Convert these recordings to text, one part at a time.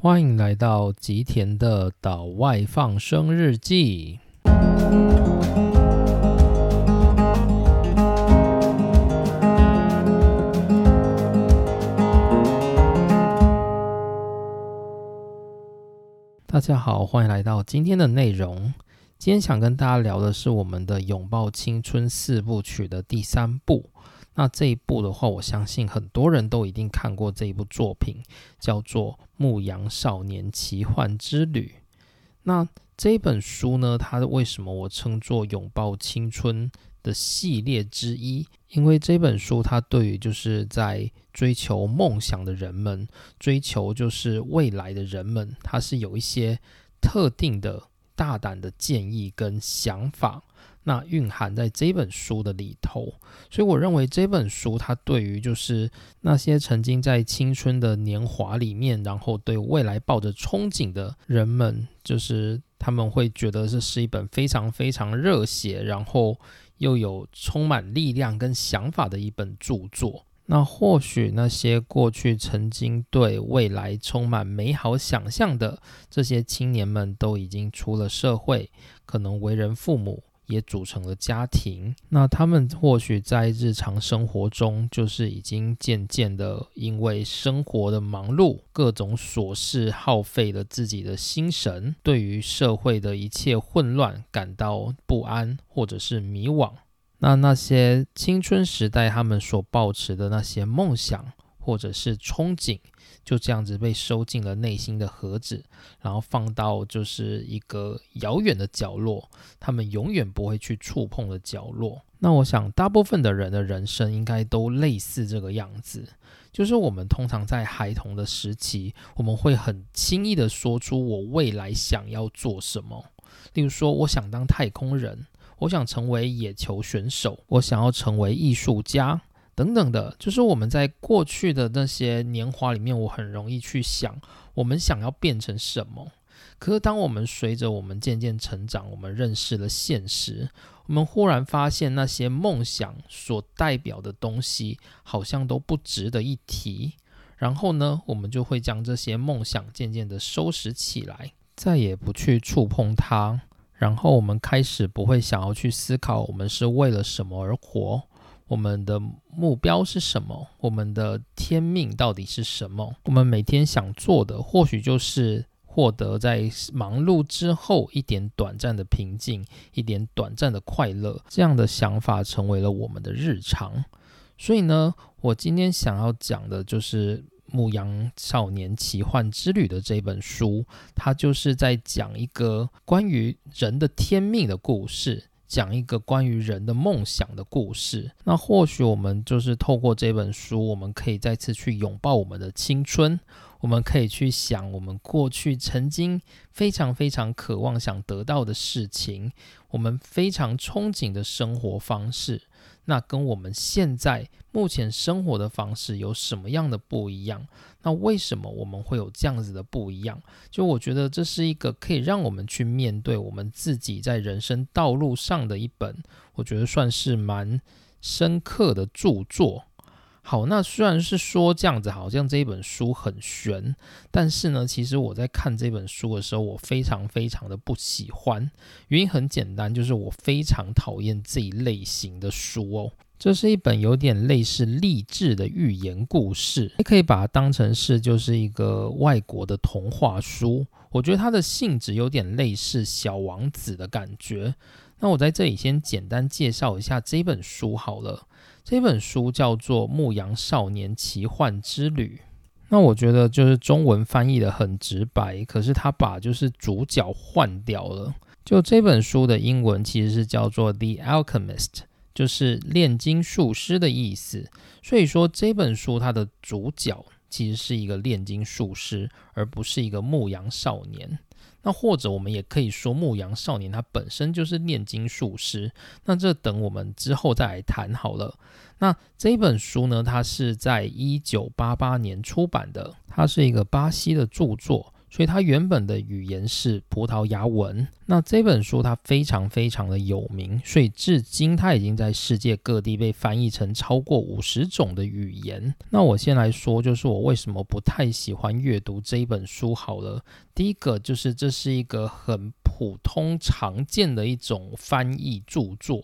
欢迎来到吉田的岛外放生日记。大家好，欢迎来到今天的内容。今天想跟大家聊的是我们的《拥抱青春四部曲》的第三部。那这一部的话，我相信很多人都一定看过这一部作品，叫做《牧羊少年奇幻之旅》。那这本书呢，它为什么我称作《拥抱青春》的系列之一？因为这本书它对于就是在追求梦想的人们，追求就是未来的人们，它是有一些特定的大胆的建议跟想法。那蕴含在这本书的里头，所以我认为这本书它对于就是那些曾经在青春的年华里面，然后对未来抱着憧憬的人们，就是他们会觉得这是一本非常非常热血，然后又有充满力量跟想法的一本著作。那或许那些过去曾经对未来充满美好想象的这些青年们，都已经出了社会，可能为人父母。也组成了家庭，那他们或许在日常生活中，就是已经渐渐的因为生活的忙碌、各种琐事耗费了自己的心神，对于社会的一切混乱感到不安或者是迷惘。那那些青春时代他们所抱持的那些梦想或者是憧憬。就这样子被收进了内心的盒子，然后放到就是一个遥远的角落，他们永远不会去触碰的角落。那我想，大部分的人的人生应该都类似这个样子，就是我们通常在孩童的时期，我们会很轻易的说出我未来想要做什么，例如说，我想当太空人，我想成为野球选手，我想要成为艺术家。等等的，就是我们在过去的那些年华里面，我很容易去想，我们想要变成什么。可是，当我们随着我们渐渐成长，我们认识了现实，我们忽然发现那些梦想所代表的东西，好像都不值得一提。然后呢，我们就会将这些梦想渐渐的收拾起来，再也不去触碰它。然后，我们开始不会想要去思考，我们是为了什么而活。我们的目标是什么？我们的天命到底是什么？我们每天想做的，或许就是获得在忙碌之后一点短暂的平静，一点短暂的快乐。这样的想法成为了我们的日常。所以呢，我今天想要讲的就是《牧羊少年奇幻之旅》的这本书，它就是在讲一个关于人的天命的故事。讲一个关于人的梦想的故事。那或许我们就是透过这本书，我们可以再次去拥抱我们的青春。我们可以去想我们过去曾经非常非常渴望想得到的事情，我们非常憧憬的生活方式。那跟我们现在目前生活的方式有什么样的不一样？那为什么我们会有这样子的不一样？就我觉得这是一个可以让我们去面对我们自己在人生道路上的一本，我觉得算是蛮深刻的著作。好，那虽然是说这样子，好像这一本书很悬，但是呢，其实我在看这本书的时候，我非常非常的不喜欢。原因很简单，就是我非常讨厌这一类型的书哦。这是一本有点类似励志的寓言故事，你可以把它当成是就是一个外国的童话书。我觉得它的性质有点类似《小王子》的感觉。那我在这里先简单介绍一下这本书好了。这本书叫做《牧羊少年奇幻之旅》，那我觉得就是中文翻译的很直白，可是他把就是主角换掉了。就这本书的英文其实是叫做《The Alchemist》，就是炼金术师的意思。所以说这本书它的主角其实是一个炼金术师，而不是一个牧羊少年。那或者我们也可以说，牧羊少年他本身就是炼金术师。那这等我们之后再来谈好了。那这一本书呢，它是在一九八八年出版的，它是一个巴西的著作，所以它原本的语言是葡萄牙文。那这本书它非常非常的有名，所以至今它已经在世界各地被翻译成超过五十种的语言。那我先来说，就是我为什么不太喜欢阅读这一本书好了。第一个就是这是一个很普通常见的一种翻译著作。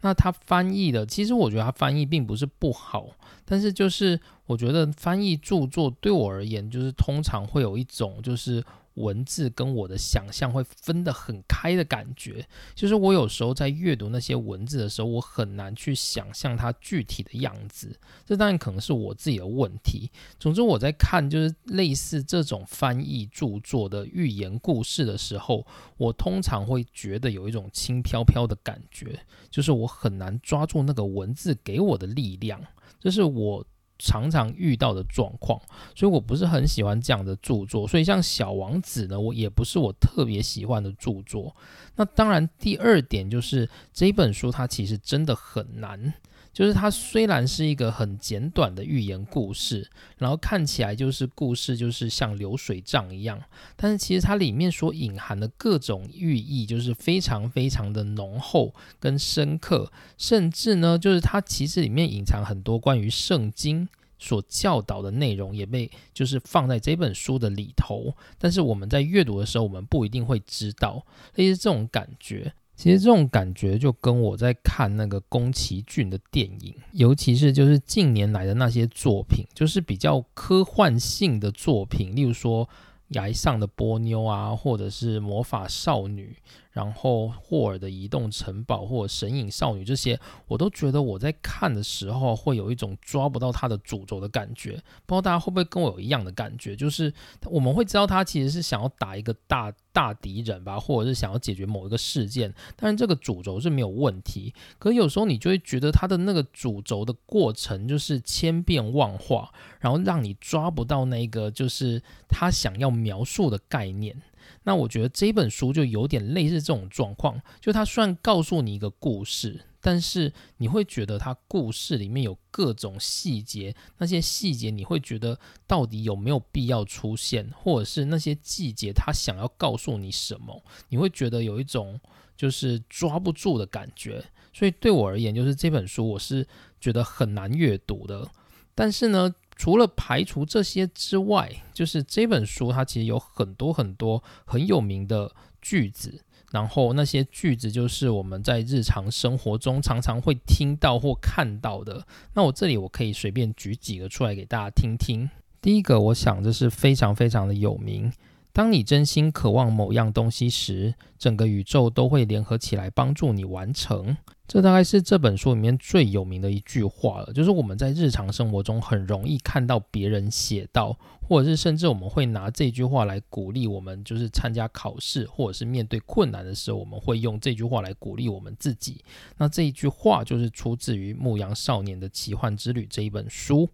那它翻译的，其实我觉得它翻译并不是不好，但是就是我觉得翻译著作对我而言，就是通常会有一种就是。文字跟我的想象会分得很开的感觉，就是我有时候在阅读那些文字的时候，我很难去想象它具体的样子。这当然可能是我自己的问题。总之，我在看就是类似这种翻译著作的寓言故事的时候，我通常会觉得有一种轻飘飘的感觉，就是我很难抓住那个文字给我的力量。这是我。常常遇到的状况，所以我不是很喜欢这样的著作。所以像《小王子》呢，我也不是我特别喜欢的著作。那当然，第二点就是这本书它其实真的很难。就是它虽然是一个很简短的寓言故事，然后看起来就是故事就是像流水账一样，但是其实它里面所隐含的各种寓意就是非常非常的浓厚跟深刻，甚至呢，就是它其实里面隐藏很多关于圣经所教导的内容，也被就是放在这本书的里头，但是我们在阅读的时候，我们不一定会知道，类似这种感觉。其实这种感觉就跟我在看那个宫崎骏的电影，尤其是就是近年来的那些作品，就是比较科幻性的作品，例如说。崖上的波妞啊，或者是魔法少女，然后霍尔的移动城堡，或神隐少女这些，我都觉得我在看的时候会有一种抓不到它的主轴的感觉。不知道大家会不会跟我有一样的感觉？就是我们会知道他其实是想要打一个大大敌人吧，或者是想要解决某一个事件，但是这个主轴是没有问题。可有时候你就会觉得他的那个主轴的过程就是千变万化。然后让你抓不到那个就是他想要描述的概念，那我觉得这本书就有点类似这种状况，就它虽然告诉你一个故事，但是你会觉得它故事里面有各种细节，那些细节你会觉得到底有没有必要出现，或者是那些细节它想要告诉你什么，你会觉得有一种就是抓不住的感觉。所以对我而言，就是这本书我是觉得很难阅读的，但是呢。除了排除这些之外，就是这本书它其实有很多很多很有名的句子，然后那些句子就是我们在日常生活中常常会听到或看到的。那我这里我可以随便举几个出来给大家听听。第一个，我想这是非常非常的有名。当你真心渴望某样东西时，整个宇宙都会联合起来帮助你完成。这大概是这本书里面最有名的一句话了。就是我们在日常生活中很容易看到别人写到，或者是甚至我们会拿这句话来鼓励我们，就是参加考试或者是面对困难的时候，我们会用这句话来鼓励我们自己。那这一句话就是出自于《牧羊少年的奇幻之旅》这一本书。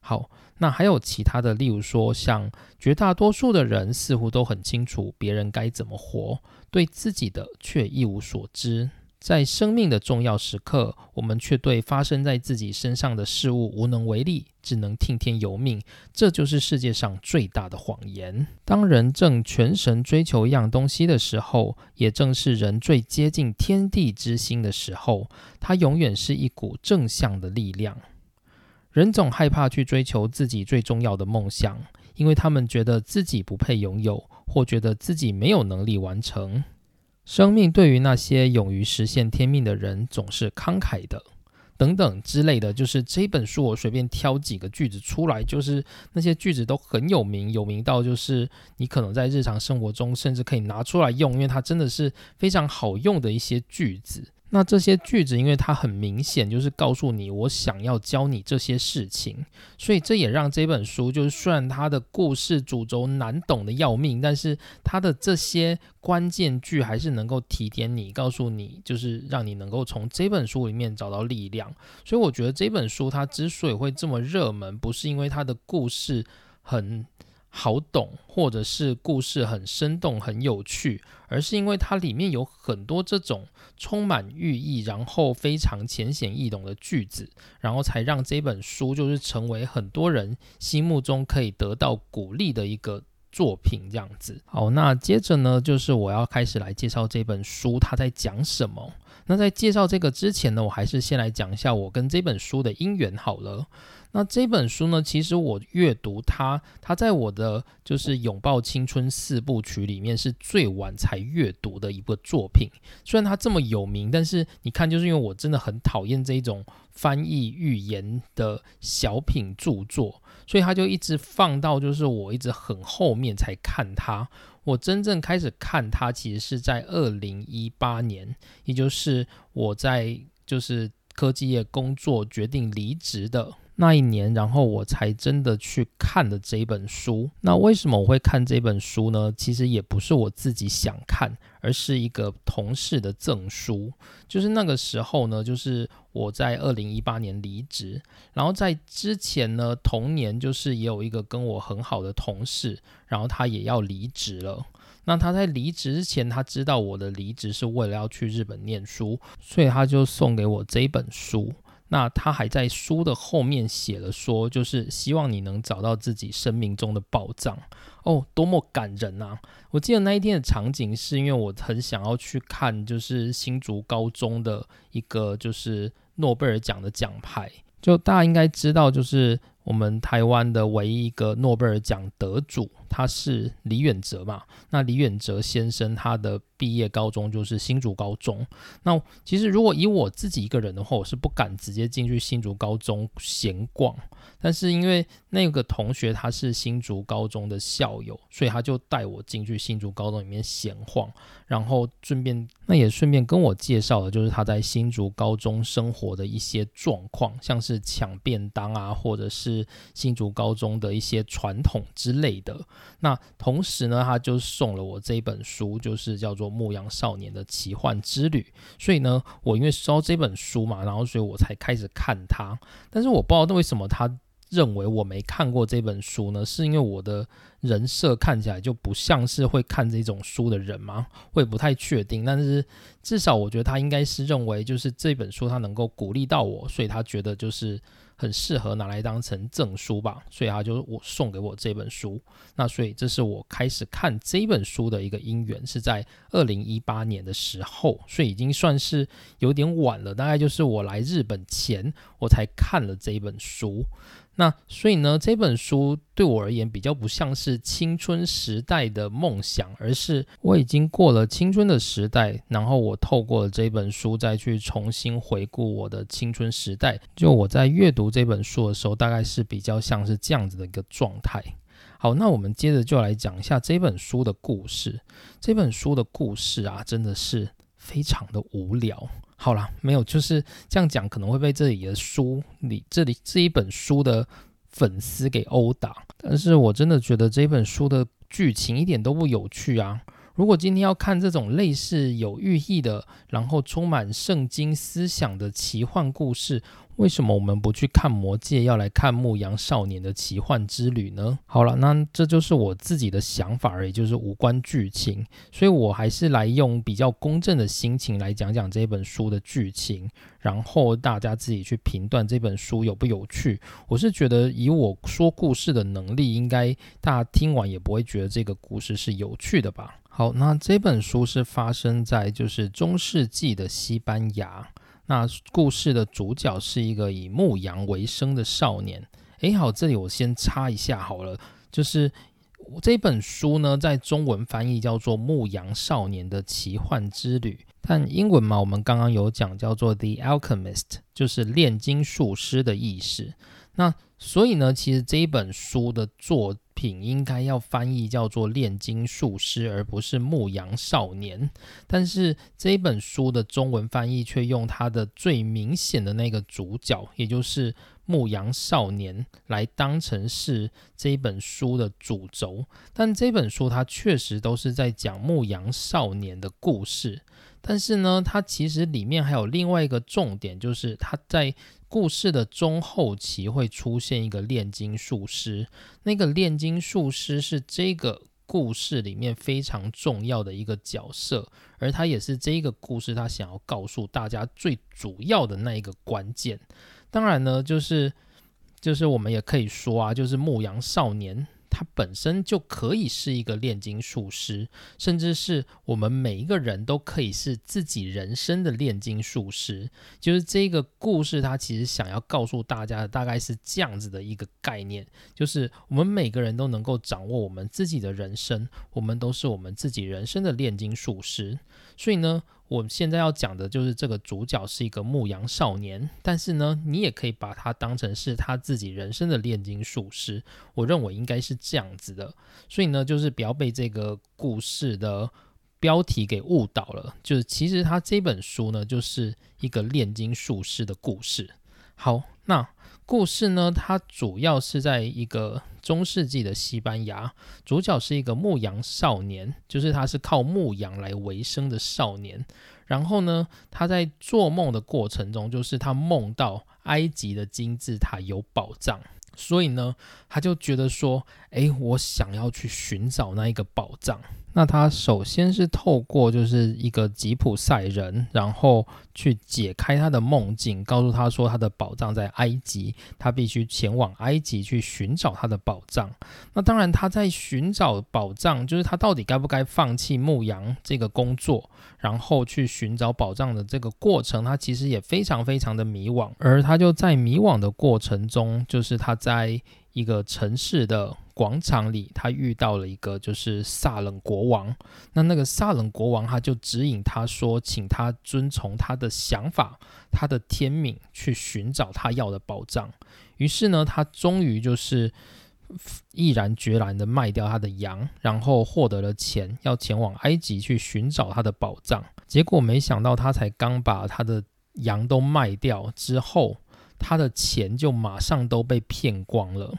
好，那还有其他的，例如说，像绝大多数的人似乎都很清楚别人该怎么活，对自己的却一无所知。在生命的重要时刻，我们却对发生在自己身上的事物无能为力，只能听天由命。这就是世界上最大的谎言。当人正全神追求一样东西的时候，也正是人最接近天地之心的时候。它永远是一股正向的力量。人总害怕去追求自己最重要的梦想，因为他们觉得自己不配拥有，或觉得自己没有能力完成。生命对于那些勇于实现天命的人总是慷慨的，等等之类的。就是这本书，我随便挑几个句子出来，就是那些句子都很有名，有名到就是你可能在日常生活中甚至可以拿出来用，因为它真的是非常好用的一些句子。那这些句子，因为它很明显就是告诉你，我想要教你这些事情，所以这也让这本书就是虽然它的故事主轴难懂的要命，但是它的这些关键句还是能够提点你，告诉你，就是让你能够从这本书里面找到力量。所以我觉得这本书它之所以会这么热门，不是因为它的故事很。好懂，或者是故事很生动、很有趣，而是因为它里面有很多这种充满寓意，然后非常浅显易懂的句子，然后才让这本书就是成为很多人心目中可以得到鼓励的一个。作品这样子。好，那接着呢，就是我要开始来介绍这本书，它在讲什么。那在介绍这个之前呢，我还是先来讲一下我跟这本书的因缘好了。那这本书呢，其实我阅读它，它在我的就是《拥抱青春》四部曲里面是最晚才阅读的一个作品。虽然它这么有名，但是你看，就是因为我真的很讨厌这种翻译寓言的小品著作，所以它就一直放到就是我一直很后面才看它。我真正开始看它，其实是在二零一八年，也就是我在就是科技业工作决定离职的。那一年，然后我才真的去看的这本书。那为什么我会看这本书呢？其实也不是我自己想看，而是一个同事的赠书。就是那个时候呢，就是我在二零一八年离职，然后在之前呢，同年就是也有一个跟我很好的同事，然后他也要离职了。那他在离职之前，他知道我的离职是为了要去日本念书，所以他就送给我这本书。那他还在书的后面写了说，就是希望你能找到自己生命中的宝藏哦，多么感人啊！我记得那一天的场景是因为我很想要去看，就是新竹高中的一个就是诺贝尔奖的奖牌，就大家应该知道，就是我们台湾的唯一一个诺贝尔奖得主。他是李远哲嘛？那李远哲先生他的毕业高中就是新竹高中。那其实如果以我自己一个人的话，我是不敢直接进去新竹高中闲逛。但是因为那个同学他是新竹高中的校友，所以他就带我进去新竹高中里面闲晃，然后顺便那也顺便跟我介绍了，就是他在新竹高中生活的一些状况，像是抢便当啊，或者是新竹高中的一些传统之类的。那同时呢，他就送了我这一本书，就是叫做《牧羊少年的奇幻之旅》。所以呢，我因为收到这本书嘛，然后所以我才开始看它。但是我不知道为什么他认为我没看过这本书呢？是因为我的人设看起来就不像是会看这种书的人吗？我也不太确定。但是至少我觉得他应该是认为，就是这本书他能够鼓励到我，所以他觉得就是。很适合拿来当成证书吧，所以他就我送给我这本书。那所以这是我开始看这本书的一个因缘，是在二零一八年的时候，所以已经算是有点晚了。大概就是我来日本前，我才看了这本书。那所以呢，这本书对我而言比较不像是青春时代的梦想，而是我已经过了青春的时代，然后我透过了这本书再去重新回顾我的青春时代。就我在阅读这本书的时候，大概是比较像是这样子的一个状态。好，那我们接着就来讲一下这本书的故事。这本书的故事啊，真的是非常的无聊。好啦，没有，就是这样讲可能会被这里的书你这里这一本书的粉丝给殴打。但是我真的觉得这本书的剧情一点都不有趣啊！如果今天要看这种类似有寓意的，然后充满圣经思想的奇幻故事。为什么我们不去看《魔戒》，要来看《牧羊少年的奇幻之旅》呢？好了，那这就是我自己的想法而已，就是无关剧情，所以我还是来用比较公正的心情来讲讲这本书的剧情，然后大家自己去评断这本书有不有趣。我是觉得以我说故事的能力，应该大家听完也不会觉得这个故事是有趣的吧？好，那这本书是发生在就是中世纪的西班牙。那故事的主角是一个以牧羊为生的少年。诶，好，这里我先插一下好了，就是这本书呢，在中文翻译叫做《牧羊少年的奇幻之旅》，但英文嘛，我们刚刚有讲叫做《The Alchemist》，就是炼金术师的意思。那所以呢，其实这一本书的作品应该要翻译叫做《炼金术师》，而不是《牧羊少年》。但是这本书的中文翻译却用它的最明显的那个主角，也就是牧羊少年，来当成是这本书的主轴。但这本书它确实都是在讲牧羊少年的故事。但是呢，它其实里面还有另外一个重点，就是它在。故事的中后期会出现一个炼金术师，那个炼金术师是这个故事里面非常重要的一个角色，而他也是这个故事他想要告诉大家最主要的那一个关键。当然呢，就是就是我们也可以说啊，就是牧羊少年。他本身就可以是一个炼金术师，甚至是我们每一个人都可以是自己人生的炼金术师。就是这个故事，他其实想要告诉大家的大概是这样子的一个概念，就是我们每个人都能够掌握我们自己的人生，我们都是我们自己人生的炼金术师。所以呢。我们现在要讲的就是这个主角是一个牧羊少年，但是呢，你也可以把他当成是他自己人生的炼金术师。我认为应该是这样子的，所以呢，就是不要被这个故事的标题给误导了。就是其实他这本书呢，就是一个炼金术师的故事。好，那。故事呢，它主要是在一个中世纪的西班牙，主角是一个牧羊少年，就是他是靠牧羊来为生的少年。然后呢，他在做梦的过程中，就是他梦到埃及的金字塔有宝藏，所以呢，他就觉得说，诶，我想要去寻找那一个宝藏。那他首先是透过就是一个吉普赛人，然后去解开他的梦境，告诉他说他的宝藏在埃及，他必须前往埃及去寻找他的宝藏。那当然他在寻找宝藏，就是他到底该不该放弃牧羊这个工作，然后去寻找宝藏的这个过程，他其实也非常非常的迷惘。而他就在迷惘的过程中，就是他在。一个城市的广场里，他遇到了一个就是萨冷国王。那那个萨冷国王，他就指引他说，请他遵从他的想法，他的天命去寻找他要的宝藏。于是呢，他终于就是毅然决然的卖掉他的羊，然后获得了钱，要前往埃及去寻找他的宝藏。结果没想到，他才刚把他的羊都卖掉之后。他的钱就马上都被骗光了，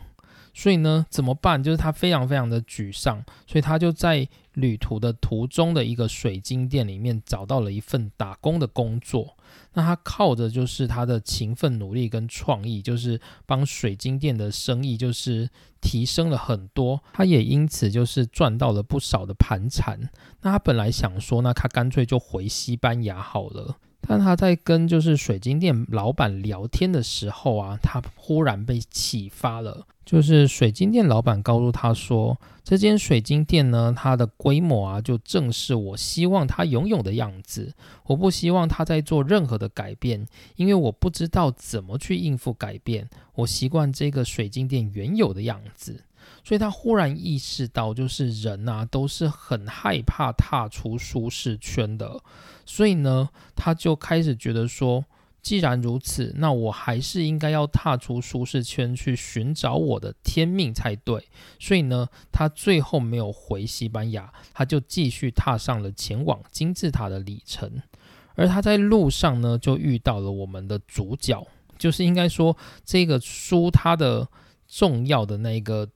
所以呢，怎么办？就是他非常非常的沮丧，所以他就在旅途的途中的一个水晶店里面找到了一份打工的工作。那他靠着就是他的勤奋努力跟创意，就是帮水晶店的生意就是提升了很多，他也因此就是赚到了不少的盘缠。那他本来想说，那他干脆就回西班牙好了。但他在跟就是水晶店老板聊天的时候啊，他忽然被启发了。就是水晶店老板告诉他说，这间水晶店呢，它的规模啊，就正是我希望它拥有的样子。我不希望他在做任何的改变，因为我不知道怎么去应付改变。我习惯这个水晶店原有的样子。所以他忽然意识到，就是人呐，都是很害怕踏出舒适圈的。所以呢，他就开始觉得说，既然如此，那我还是应该要踏出舒适圈，去寻找我的天命才对。所以呢，他最后没有回西班牙，他就继续踏上了前往金字塔的旅程。而他在路上呢，就遇到了我们的主角，就是应该说这个书它的重要的那个。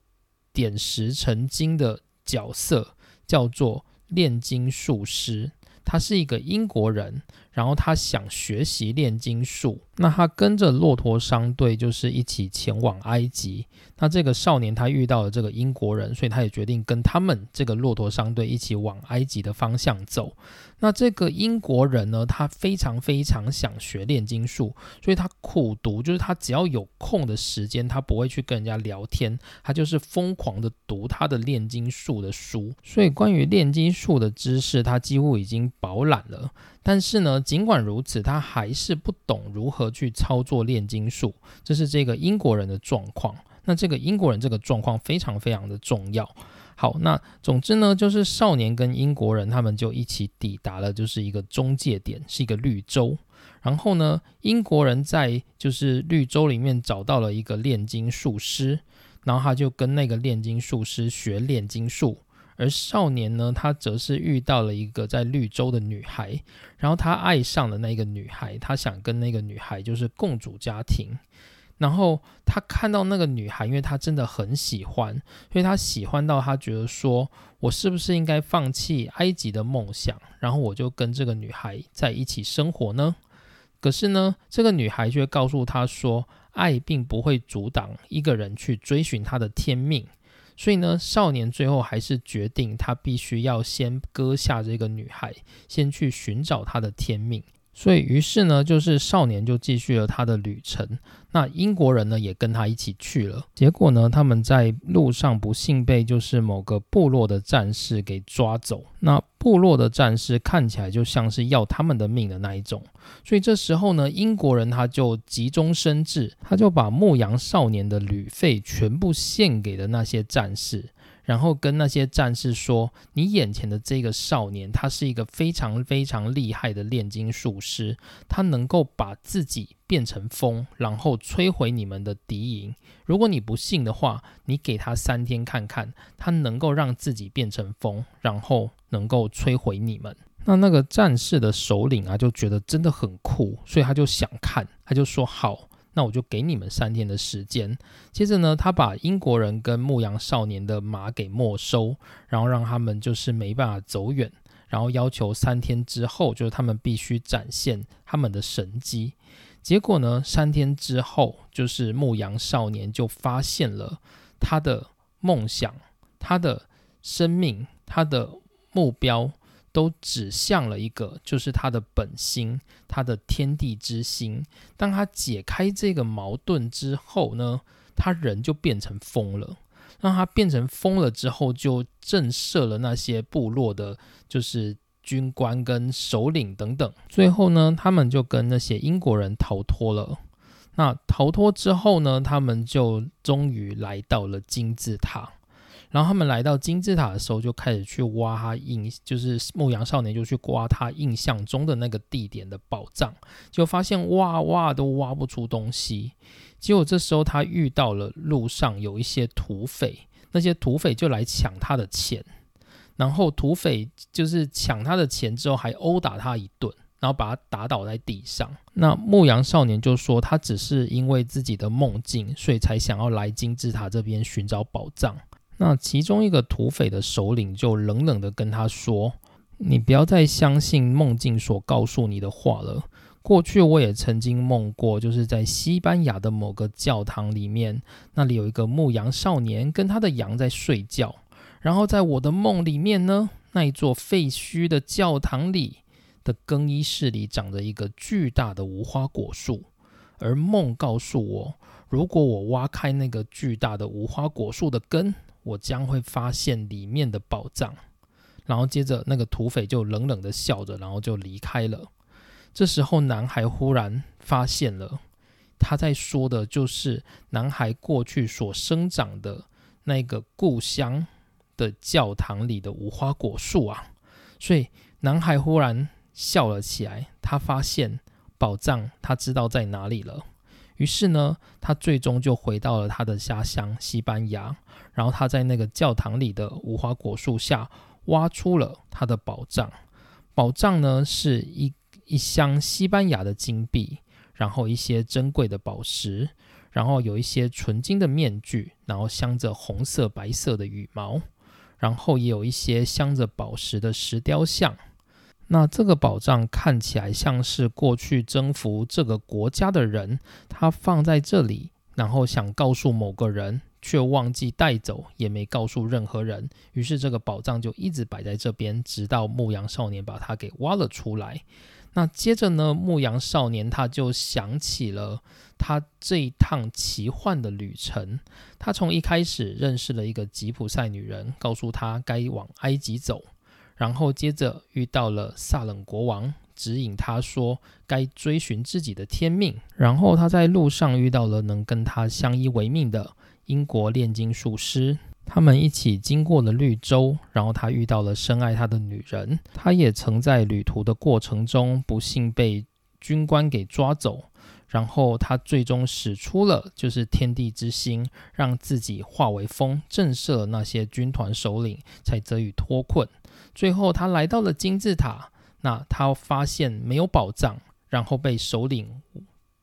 点石成金的角色叫做炼金术师，他是一个英国人，然后他想学习炼金术，那他跟着骆驼商队就是一起前往埃及。那这个少年他遇到了这个英国人，所以他也决定跟他们这个骆驼商队一起往埃及的方向走。那这个英国人呢，他非常非常想学炼金术，所以他苦读，就是他只要有空的时间，他不会去跟人家聊天，他就是疯狂的读他的炼金术的书。所以关于炼金术的知识，他几乎已经饱览了。但是呢，尽管如此，他还是不懂如何去操作炼金术，这是这个英国人的状况。那这个英国人这个状况非常非常的重要。好，那总之呢，就是少年跟英国人他们就一起抵达了，就是一个中介点，是一个绿洲。然后呢，英国人在就是绿洲里面找到了一个炼金术师，然后他就跟那个炼金术师学炼金术。而少年呢，他则是遇到了一个在绿洲的女孩，然后他爱上了那个女孩，他想跟那个女孩就是共组家庭。然后他看到那个女孩，因为他真的很喜欢，所以他喜欢到他觉得说，我是不是应该放弃埃及的梦想，然后我就跟这个女孩在一起生活呢？可是呢，这个女孩却告诉他说，爱并不会阻挡一个人去追寻他的天命。所以呢，少年最后还是决定，他必须要先割下这个女孩，先去寻找他的天命。所以，于是呢，就是少年就继续了他的旅程。那英国人呢，也跟他一起去了。结果呢，他们在路上不幸被就是某个部落的战士给抓走。那部落的战士看起来就像是要他们的命的那一种。所以这时候呢，英国人他就急中生智，他就把牧羊少年的旅费全部献给了那些战士。然后跟那些战士说：“你眼前的这个少年，他是一个非常非常厉害的炼金术师，他能够把自己变成风，然后摧毁你们的敌营。如果你不信的话，你给他三天看看，他能够让自己变成风，然后能够摧毁你们。”那那个战士的首领啊，就觉得真的很酷，所以他就想看，他就说：“好。”那我就给你们三天的时间。接着呢，他把英国人跟牧羊少年的马给没收，然后让他们就是没办法走远，然后要求三天之后，就是他们必须展现他们的神迹。结果呢，三天之后，就是牧羊少年就发现了他的梦想、他的生命、他的目标。都指向了一个，就是他的本心，他的天地之心。当他解开这个矛盾之后呢，他人就变成风了。让他变成风了之后，就震慑了那些部落的，就是军官跟首领等等。最后呢，他们就跟那些英国人逃脱了。那逃脱之后呢，他们就终于来到了金字塔。然后他们来到金字塔的时候，就开始去挖他印，就是牧羊少年就去挖他印象中的那个地点的宝藏，就发现挖挖都挖不出东西。结果这时候他遇到了路上有一些土匪，那些土匪就来抢他的钱，然后土匪就是抢他的钱之后还殴打他一顿，然后把他打倒在地上。那牧羊少年就说他只是因为自己的梦境，所以才想要来金字塔这边寻找宝藏。那其中一个土匪的首领就冷冷地跟他说：“你不要再相信梦境所告诉你的话了。过去我也曾经梦过，就是在西班牙的某个教堂里面，那里有一个牧羊少年跟他的羊在睡觉。然后在我的梦里面呢，那一座废墟的教堂里的更衣室里长着一个巨大的无花果树，而梦告诉我，如果我挖开那个巨大的无花果树的根。”我将会发现里面的宝藏，然后接着那个土匪就冷冷的笑着，然后就离开了。这时候，男孩忽然发现了，他在说的就是男孩过去所生长的那个故乡的教堂里的无花果树啊！所以，男孩忽然笑了起来。他发现宝藏，他知道在哪里了。于是呢，他最终就回到了他的家乡西班牙。然后他在那个教堂里的无花果树下挖出了他的宝藏。宝藏呢是一一箱西班牙的金币，然后一些珍贵的宝石，然后有一些纯金的面具，然后镶着红色、白色的羽毛，然后也有一些镶着宝石的石雕像。那这个宝藏看起来像是过去征服这个国家的人，他放在这里，然后想告诉某个人，却忘记带走，也没告诉任何人。于是这个宝藏就一直摆在这边，直到牧羊少年把它给挖了出来。那接着呢，牧羊少年他就想起了他这一趟奇幻的旅程。他从一开始认识了一个吉普赛女人，告诉他该往埃及走。然后接着遇到了萨冷国王，指引他说该追寻自己的天命。然后他在路上遇到了能跟他相依为命的英国炼金术师，他们一起经过了绿洲。然后他遇到了深爱他的女人，他也曾在旅途的过程中不幸被军官给抓走。然后他最终使出了就是天地之心，让自己化为风，震慑了那些军团首领，才得以脱困。最后，他来到了金字塔。那他发现没有宝藏，然后被首领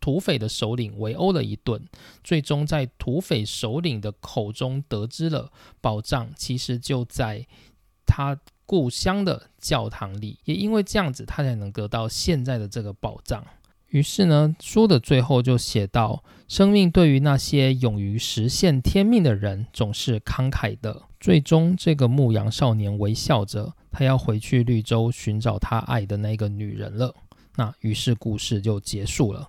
土匪的首领围殴了一顿。最终，在土匪首领的口中得知了宝藏其实就在他故乡的教堂里。也因为这样子，他才能得到现在的这个宝藏。于是呢，书的最后就写到：生命对于那些勇于实现天命的人，总是慷慨的。最终，这个牧羊少年微笑着，他要回去绿洲寻找他爱的那个女人了。那于是故事就结束了。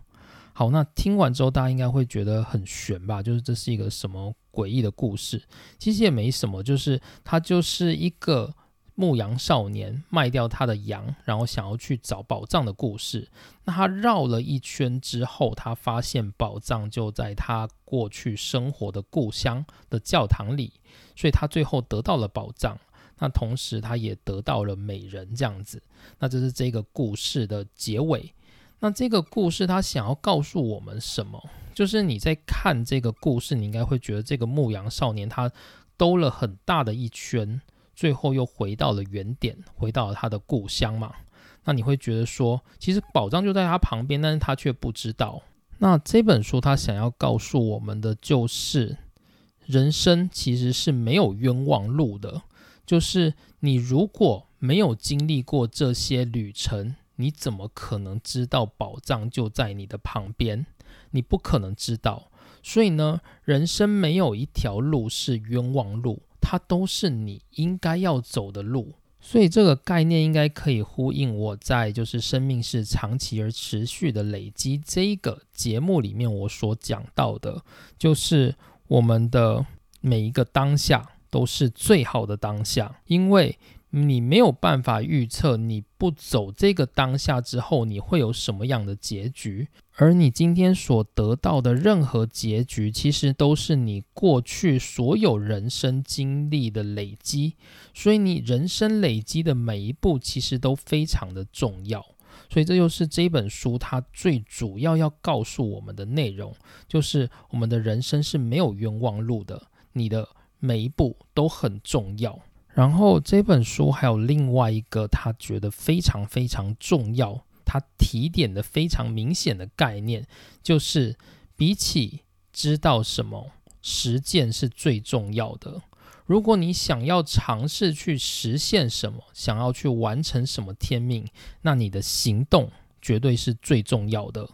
好，那听完之后，大家应该会觉得很悬吧？就是这是一个什么诡异的故事？其实也没什么，就是他就是一个牧羊少年卖掉他的羊，然后想要去找宝藏的故事。那他绕了一圈之后，他发现宝藏就在他过去生活的故乡的教堂里，所以他最后得到了宝藏。那同时，他也得到了美人，这样子。那这是这个故事的结尾。那这个故事他想要告诉我们什么？就是你在看这个故事，你应该会觉得这个牧羊少年他兜了很大的一圈，最后又回到了原点，回到了他的故乡嘛。那你会觉得说，其实宝藏就在他旁边，但是他却不知道。那这本书他想要告诉我们的就是，人生其实是没有冤枉路的。就是你如果没有经历过这些旅程，你怎么可能知道宝藏就在你的旁边？你不可能知道。所以呢，人生没有一条路是冤枉路，它都是你应该要走的路。所以这个概念应该可以呼应我在就是生命是长期而持续的累积这一个节目里面我所讲到的，就是我们的每一个当下都是最好的当下，因为。你没有办法预测，你不走这个当下之后，你会有什么样的结局？而你今天所得到的任何结局，其实都是你过去所有人生经历的累积。所以，你人生累积的每一步，其实都非常的重要。所以，这就是这本书它最主要要告诉我们的内容，就是我们的人生是没有冤枉路的，你的每一步都很重要。然后这本书还有另外一个他觉得非常非常重要，他提点的非常明显的概念，就是比起知道什么，实践是最重要的。如果你想要尝试去实现什么，想要去完成什么天命，那你的行动绝对是最重要的。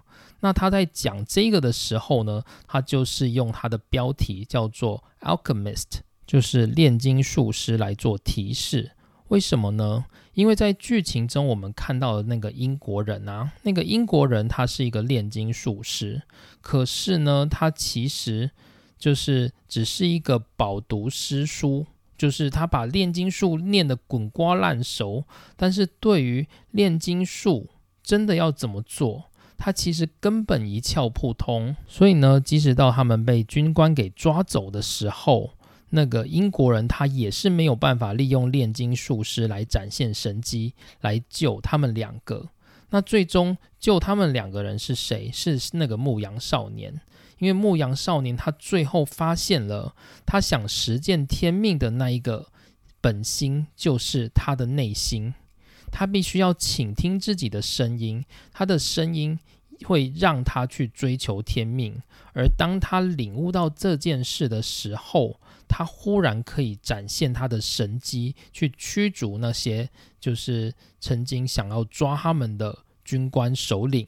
那他在讲这个的时候呢，他就是用他的标题叫做《Alchemist》。就是炼金术师来做提示，为什么呢？因为在剧情中我们看到的那个英国人啊，那个英国人他是一个炼金术师，可是呢，他其实就是只是一个饱读诗书，就是他把炼金术念得滚瓜烂熟，但是对于炼金术真的要怎么做，他其实根本一窍不通。所以呢，即使到他们被军官给抓走的时候，那个英国人他也是没有办法利用炼金术师来展现神机来救他们两个。那最终救他们两个人是谁？是那个牧羊少年。因为牧羊少年他最后发现了他想实践天命的那一个本心，就是他的内心。他必须要倾听自己的声音，他的声音会让他去追求天命。而当他领悟到这件事的时候，他忽然可以展现他的神机，去驱逐那些就是曾经想要抓他们的军官首领，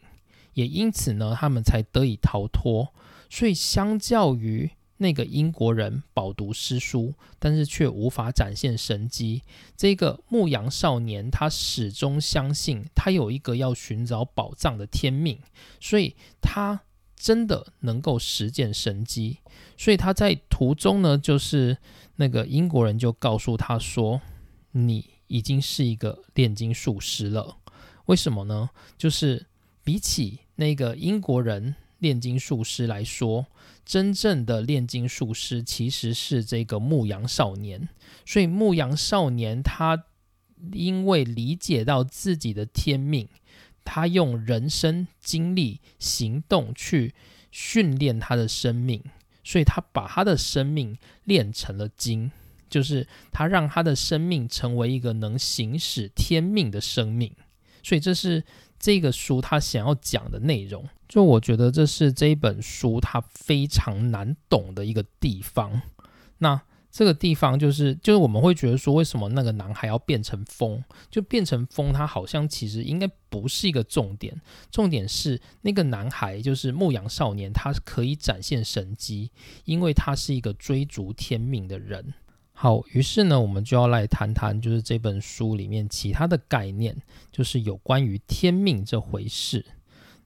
也因此呢，他们才得以逃脱。所以，相较于那个英国人饱读诗书，但是却无法展现神机，这个牧羊少年他始终相信他有一个要寻找宝藏的天命，所以他。真的能够实践神机，所以他在途中呢，就是那个英国人就告诉他说：“你已经是一个炼金术师了。”为什么呢？就是比起那个英国人炼金术师来说，真正的炼金术师其实是这个牧羊少年。所以牧羊少年他因为理解到自己的天命。他用人生经历、行动去训练他的生命，所以他把他的生命练成了金，就是他让他的生命成为一个能行使天命的生命。所以这是这个书他想要讲的内容。就我觉得这是这一本书它非常难懂的一个地方。那。这个地方就是，就是我们会觉得说，为什么那个男孩要变成风？就变成风，他好像其实应该不是一个重点。重点是那个男孩，就是牧羊少年，他可以展现神机，因为他是一个追逐天命的人。好，于是呢，我们就要来谈谈，就是这本书里面其他的概念，就是有关于天命这回事。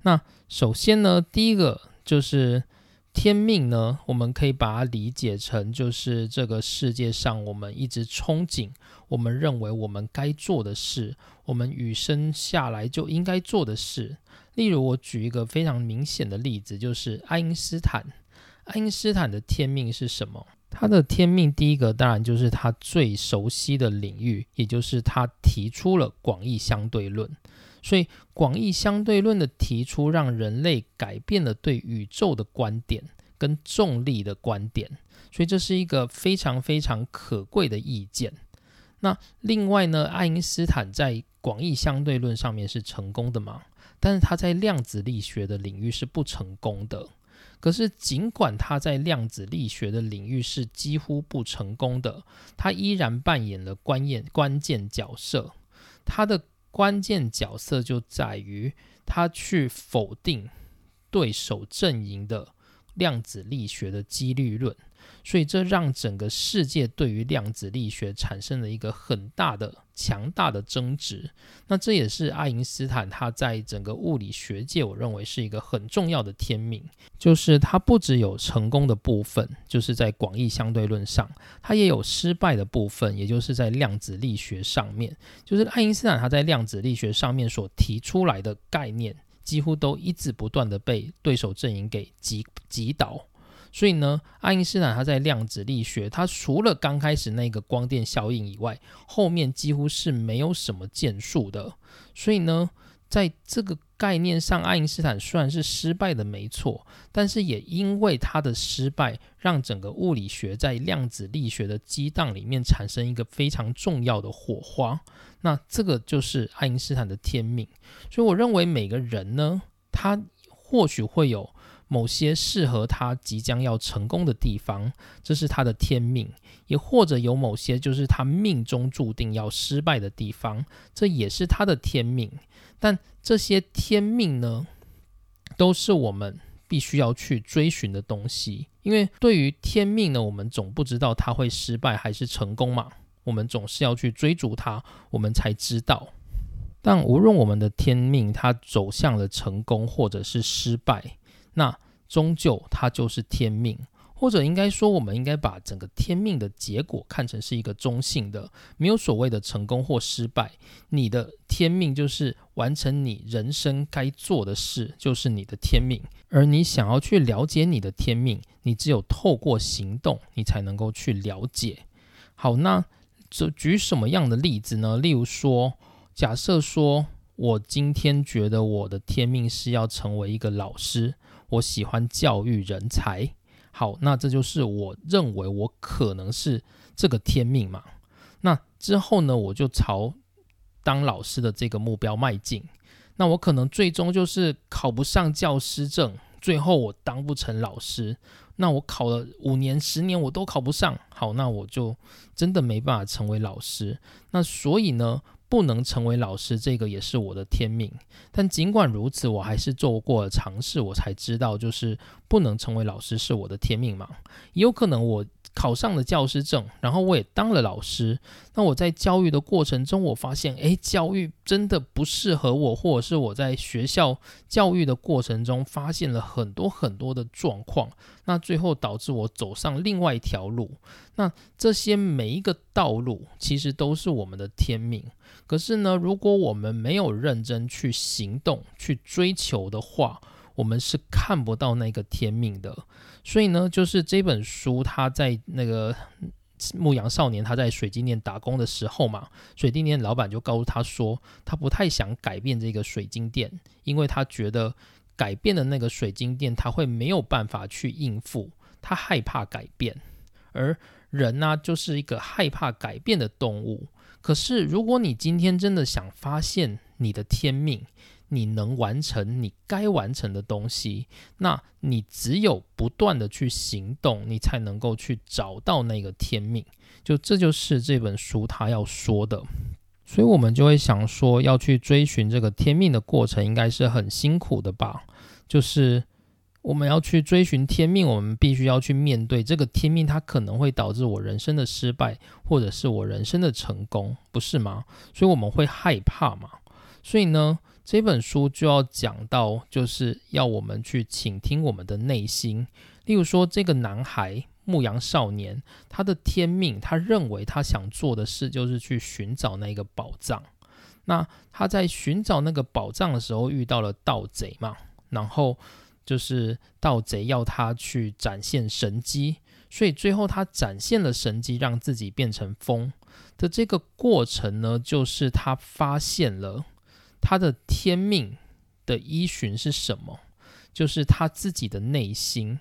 那首先呢，第一个就是天命呢，我们可以把它理解成，就是这个世界上我们一直憧憬，我们认为我们该做的事，我们与生下来就应该做的事。例如，我举一个非常明显的例子，就是爱因斯坦。爱因斯坦的天命是什么？他的天命，第一个当然就是他最熟悉的领域，也就是他提出了广义相对论。所以，广义相对论的提出，让人类改变了对宇宙的观点跟重力的观点。所以，这是一个非常非常可贵的意见。那另外呢，爱因斯坦在广义相对论上面是成功的吗？但是他在量子力学的领域是不成功的。可是，尽管他在量子力学的领域是几乎不成功的，他依然扮演了关键关键角色。他的关键角色就在于他去否定对手阵营的量子力学的几率论。所以，这让整个世界对于量子力学产生了一个很大的、强大的争执。那这也是爱因斯坦他在整个物理学界，我认为是一个很重要的天命，就是他不只有成功的部分，就是在广义相对论上，他也有失败的部分，也就是在量子力学上面。就是爱因斯坦他在量子力学上面所提出来的概念，几乎都一直不断的被对手阵营给击击倒。所以呢，爱因斯坦他在量子力学，他除了刚开始那个光电效应以外，后面几乎是没有什么建树的。所以呢，在这个概念上，爱因斯坦虽然是失败的没错，但是也因为他的失败，让整个物理学在量子力学的激荡里面产生一个非常重要的火花。那这个就是爱因斯坦的天命。所以我认为每个人呢，他或许会有。某些适合他即将要成功的地方，这是他的天命；也或者有某些就是他命中注定要失败的地方，这也是他的天命。但这些天命呢，都是我们必须要去追寻的东西。因为对于天命呢，我们总不知道他会失败还是成功嘛，我们总是要去追逐它，我们才知道。但无论我们的天命它走向了成功或者是失败。那终究它就是天命，或者应该说，我们应该把整个天命的结果看成是一个中性的，没有所谓的成功或失败。你的天命就是完成你人生该做的事，就是你的天命。而你想要去了解你的天命，你只有透过行动，你才能够去了解。好，那这举什么样的例子呢？例如说，假设说我今天觉得我的天命是要成为一个老师。我喜欢教育人才，好，那这就是我认为我可能是这个天命嘛。那之后呢，我就朝当老师的这个目标迈进。那我可能最终就是考不上教师证，最后我当不成老师。那我考了五年、十年，我都考不上。好，那我就真的没办法成为老师。那所以呢？不能成为老师，这个也是我的天命。但尽管如此，我还是做过尝试，我才知道，就是不能成为老师是我的天命嘛。也有可能我。考上了教师证，然后我也当了老师。那我在教育的过程中，我发现，诶，教育真的不适合我，或者是我在学校教育的过程中发现了很多很多的状况。那最后导致我走上另外一条路。那这些每一个道路其实都是我们的天命。可是呢，如果我们没有认真去行动、去追求的话，我们是看不到那个天命的。所以呢，就是这本书，他在那个牧羊少年他在水晶店打工的时候嘛，水晶店老板就告诉他说，他不太想改变这个水晶店，因为他觉得改变的那个水晶店他会没有办法去应付，他害怕改变。而人呢，就是一个害怕改变的动物。可是，如果你今天真的想发现你的天命，你能完成你该完成的东西，那你只有不断的去行动，你才能够去找到那个天命。就这就是这本书他要说的，所以我们就会想说，要去追寻这个天命的过程，应该是很辛苦的吧？就是我们要去追寻天命，我们必须要去面对这个天命，它可能会导致我人生的失败，或者是我人生的成功，不是吗？所以我们会害怕嘛？所以呢，这本书就要讲到，就是要我们去倾听我们的内心。例如说，这个男孩牧羊少年，他的天命，他认为他想做的事就是去寻找那个宝藏。那他在寻找那个宝藏的时候，遇到了盗贼嘛？然后。就是盗贼要他去展现神机，所以最后他展现了神机，让自己变成风的这个过程呢，就是他发现了他的天命的依循是什么，就是他自己的内心。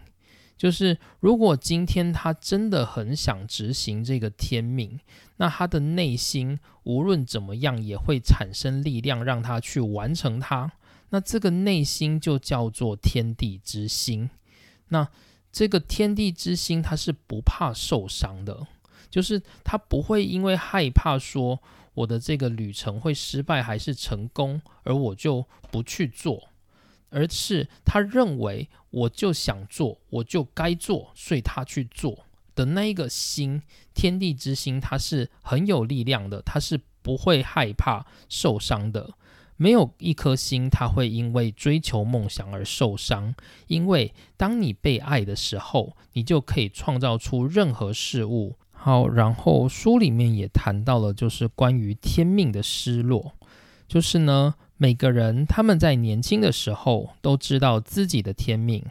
就是如果今天他真的很想执行这个天命，那他的内心无论怎么样也会产生力量，让他去完成它。那这个内心就叫做天地之心。那这个天地之心，它是不怕受伤的，就是他不会因为害怕说我的这个旅程会失败还是成功，而我就不去做，而是他认为我就想做，我就该做，所以他去做的那一个心，天地之心，它是很有力量的，它是不会害怕受伤的。没有一颗心，他会因为追求梦想而受伤。因为当你被爱的时候，你就可以创造出任何事物。好，然后书里面也谈到了，就是关于天命的失落。就是呢，每个人他们在年轻的时候都知道自己的天命，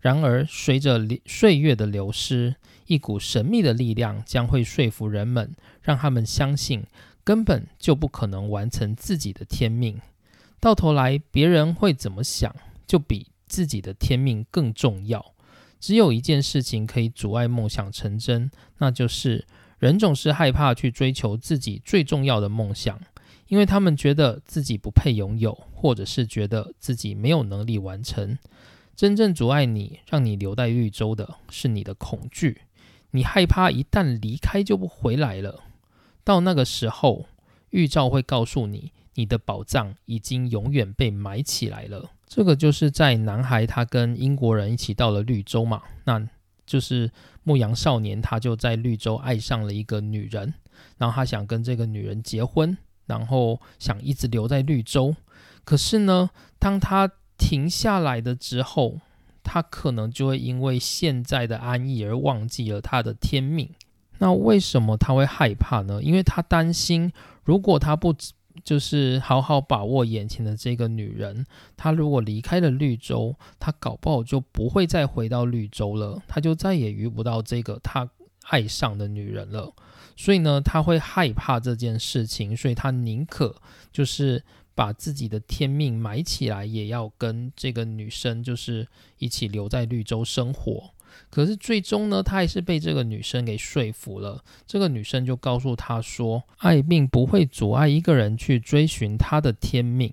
然而随着岁月的流失，一股神秘的力量将会说服人们，让他们相信根本就不可能完成自己的天命。到头来，别人会怎么想，就比自己的天命更重要。只有一件事情可以阻碍梦想成真，那就是人总是害怕去追求自己最重要的梦想，因为他们觉得自己不配拥有，或者是觉得自己没有能力完成。真正阻碍你、让你留在绿洲的是你的恐惧，你害怕一旦离开就不回来了。到那个时候，预兆会告诉你。你的宝藏已经永远被埋起来了。这个就是在男孩他跟英国人一起到了绿洲嘛，那就是牧羊少年他就在绿洲爱上了一个女人，然后他想跟这个女人结婚，然后想一直留在绿洲。可是呢，当他停下来的之后，他可能就会因为现在的安逸而忘记了他的天命。那为什么他会害怕呢？因为他担心，如果他不。就是好好把握眼前的这个女人，她如果离开了绿洲，她搞不好就不会再回到绿洲了，她就再也遇不到这个她爱上的女人了。所以呢，他会害怕这件事情，所以他宁可就是把自己的天命埋起来，也要跟这个女生就是一起留在绿洲生活。可是最终呢，他还是被这个女生给说服了。这个女生就告诉他说：“爱并不会阻碍一个人去追寻他的天命。”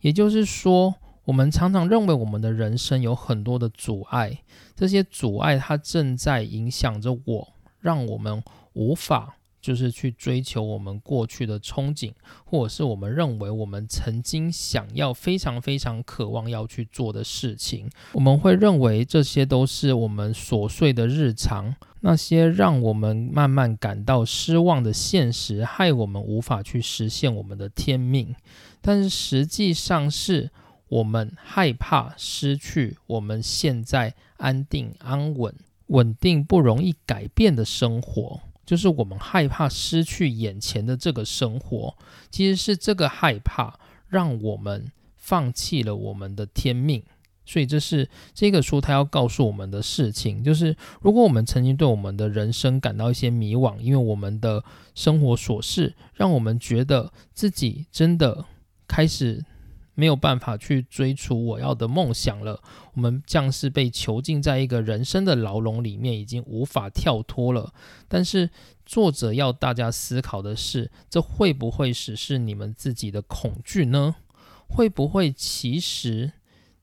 也就是说，我们常常认为我们的人生有很多的阻碍，这些阻碍它正在影响着我，让我们无法。就是去追求我们过去的憧憬，或者是我们认为我们曾经想要、非常非常渴望要去做的事情。我们会认为这些都是我们琐碎的日常，那些让我们慢慢感到失望的现实，害我们无法去实现我们的天命。但是实际上是我们害怕失去我们现在安定、安稳、稳定、不容易改变的生活。就是我们害怕失去眼前的这个生活，其实是这个害怕让我们放弃了我们的天命。所以这是这个书它要告诉我们的事情，就是如果我们曾经对我们的人生感到一些迷惘，因为我们的生活琐事让我们觉得自己真的开始。没有办法去追逐我要的梦想了，我们像是被囚禁在一个人生的牢笼里面，已经无法跳脱了。但是作者要大家思考的是，这会不会只是你们自己的恐惧呢？会不会其实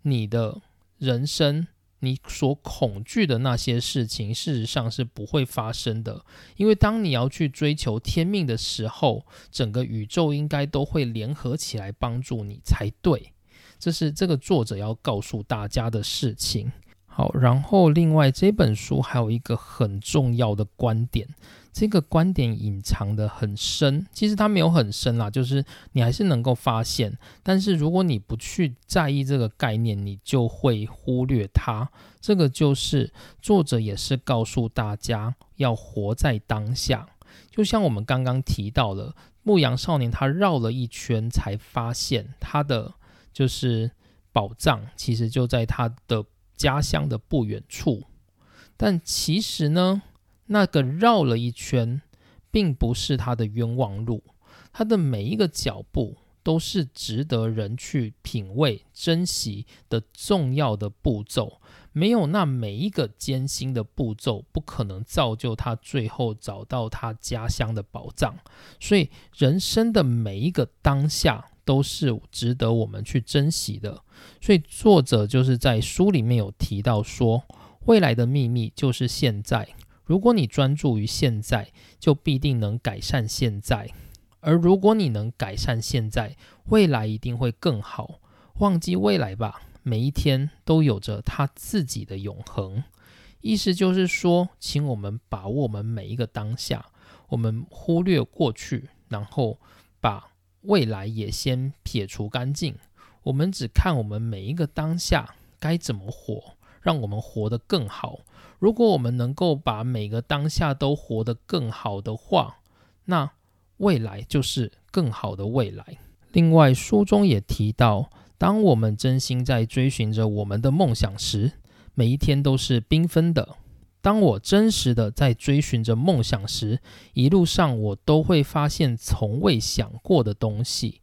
你的人生？你所恐惧的那些事情，事实上是不会发生的，因为当你要去追求天命的时候，整个宇宙应该都会联合起来帮助你才对。这是这个作者要告诉大家的事情。好，然后另外这本书还有一个很重要的观点，这个观点隐藏的很深，其实它没有很深啦，就是你还是能够发现，但是如果你不去在意这个概念，你就会忽略它。这个就是作者也是告诉大家要活在当下，就像我们刚刚提到了牧羊少年，他绕了一圈才发现他的就是宝藏，其实就在他的。家乡的不远处，但其实呢，那个绕了一圈，并不是他的冤枉路。他的每一个脚步都是值得人去品味、珍惜的重要的步骤。没有那每一个艰辛的步骤，不可能造就他最后找到他家乡的宝藏。所以，人生的每一个当下。都是值得我们去珍惜的，所以作者就是在书里面有提到说，未来的秘密就是现在。如果你专注于现在，就必定能改善现在；而如果你能改善现在，未来一定会更好。忘记未来吧，每一天都有着它自己的永恒。意思就是说，请我们把握我们每一个当下，我们忽略过去，然后把。未来也先撇除干净，我们只看我们每一个当下该怎么活，让我们活得更好。如果我们能够把每个当下都活得更好的话，那未来就是更好的未来。另外，书中也提到，当我们真心在追寻着我们的梦想时，每一天都是缤纷的。当我真实的在追寻着梦想时，一路上我都会发现从未想过的东西。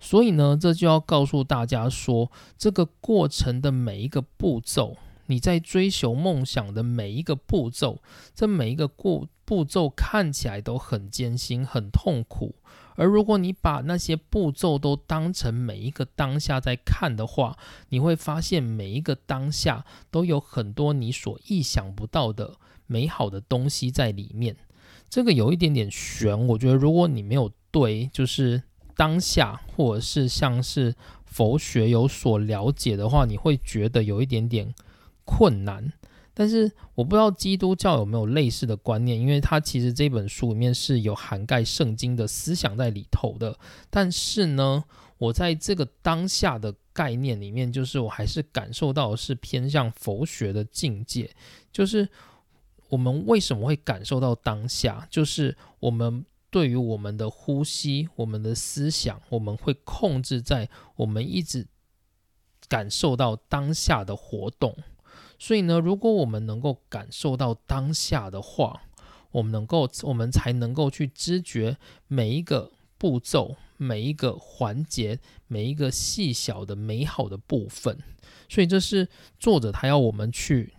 所以呢，这就要告诉大家说，这个过程的每一个步骤，你在追求梦想的每一个步骤，这每一个过步骤看起来都很艰辛、很痛苦。而如果你把那些步骤都当成每一个当下在看的话，你会发现每一个当下都有很多你所意想不到的美好的东西在里面。这个有一点点悬，我觉得如果你没有对就是当下或者是像是佛学有所了解的话，你会觉得有一点点困难。但是我不知道基督教有没有类似的观念，因为它其实这本书里面是有涵盖圣经的思想在里头的。但是呢，我在这个当下的概念里面，就是我还是感受到是偏向佛学的境界。就是我们为什么会感受到当下？就是我们对于我们的呼吸、我们的思想，我们会控制在我们一直感受到当下的活动。所以呢，如果我们能够感受到当下的话，我们能够，我们才能够去知觉每一个步骤、每一个环节、每一个细小的美好的部分。所以这是作者他要我们去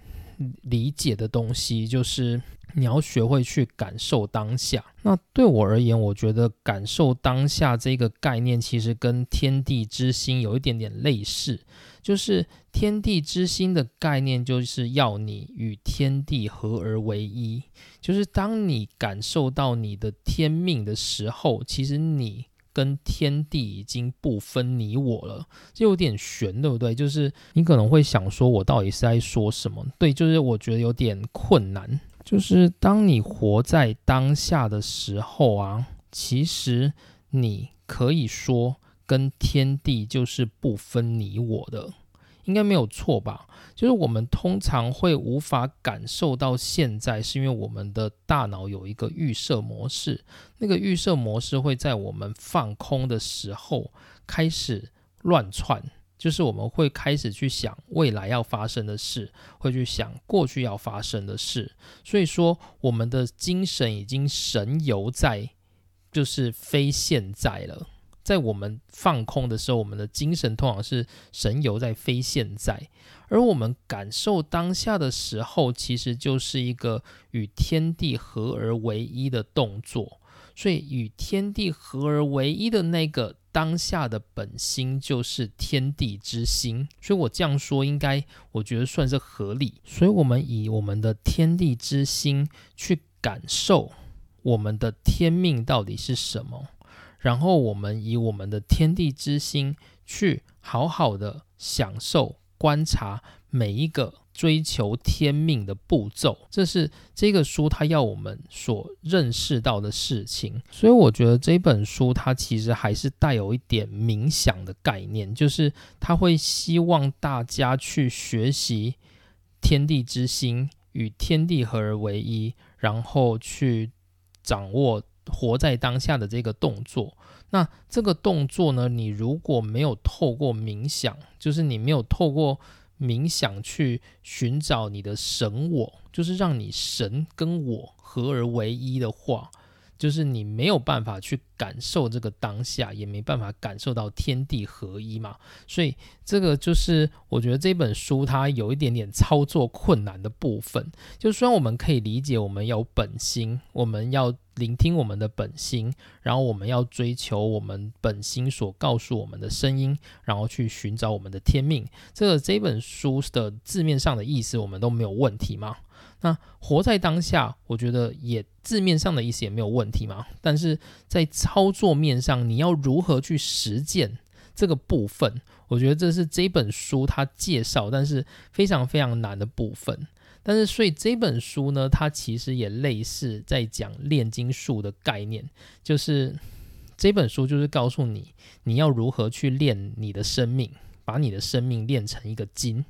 理解的东西，就是你要学会去感受当下。那对我而言，我觉得感受当下这个概念，其实跟天地之心有一点点类似。就是天地之心的概念，就是要你与天地合而为一。就是当你感受到你的天命的时候，其实你跟天地已经不分你我了。这有点悬，对不对？就是你可能会想说，我到底是在说什么？对，就是我觉得有点困难。就是当你活在当下的时候啊，其实你可以说。跟天地就是不分你我的，应该没有错吧？就是我们通常会无法感受到现在，是因为我们的大脑有一个预设模式，那个预设模式会在我们放空的时候开始乱窜，就是我们会开始去想未来要发生的事，会去想过去要发生的事，所以说我们的精神已经神游在，就是非现在了。在我们放空的时候，我们的精神通常是神游在非现在；而我们感受当下的时候，其实就是一个与天地合而为一的动作。所以，与天地合而为一的那个当下的本心，就是天地之心。所以我这样说，应该我觉得算是合理。所以，我们以我们的天地之心去感受我们的天命到底是什么。然后我们以我们的天地之心去好好的享受、观察每一个追求天命的步骤，这是这个书它要我们所认识到的事情。所以我觉得这本书它其实还是带有一点冥想的概念，就是它会希望大家去学习天地之心，与天地合而为一，然后去掌握活在当下的这个动作。那这个动作呢，你如果没有透过冥想，就是你没有透过。冥想去寻找你的神我，就是让你神跟我合而为一的话，就是你没有办法去感受这个当下，也没办法感受到天地合一嘛。所以这个就是我觉得这本书它有一点点操作困难的部分。就虽然我们可以理解，我们有本心，我们要。聆听我们的本心，然后我们要追求我们本心所告诉我们的声音，然后去寻找我们的天命。这个这本书的字面上的意思，我们都没有问题吗？那活在当下，我觉得也字面上的意思也没有问题嘛。但是在操作面上，你要如何去实践这个部分？我觉得这是这本书它介绍，但是非常非常难的部分。但是，所以这本书呢，它其实也类似在讲炼金术的概念，就是这本书就是告诉你你要如何去练你的生命，把你的生命练成一个金。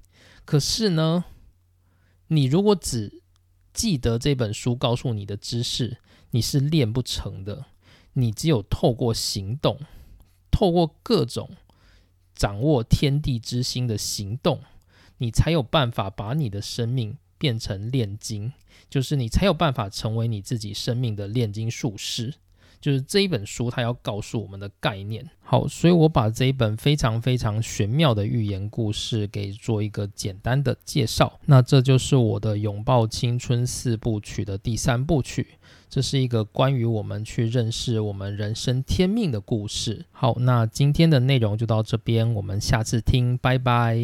可是呢，你如果只记得这本书告诉你的知识，你是练不成的。你只有透过行动，透过各种掌握天地之心的行动，你才有办法把你的生命。变成炼金，就是你才有办法成为你自己生命的炼金术师。就是这一本书，它要告诉我们的概念。好，所以我把这一本非常非常玄妙的寓言故事给做一个简单的介绍。那这就是我的《拥抱青春》四部曲的第三部曲。这是一个关于我们去认识我们人生天命的故事。好，那今天的内容就到这边，我们下次听，拜拜。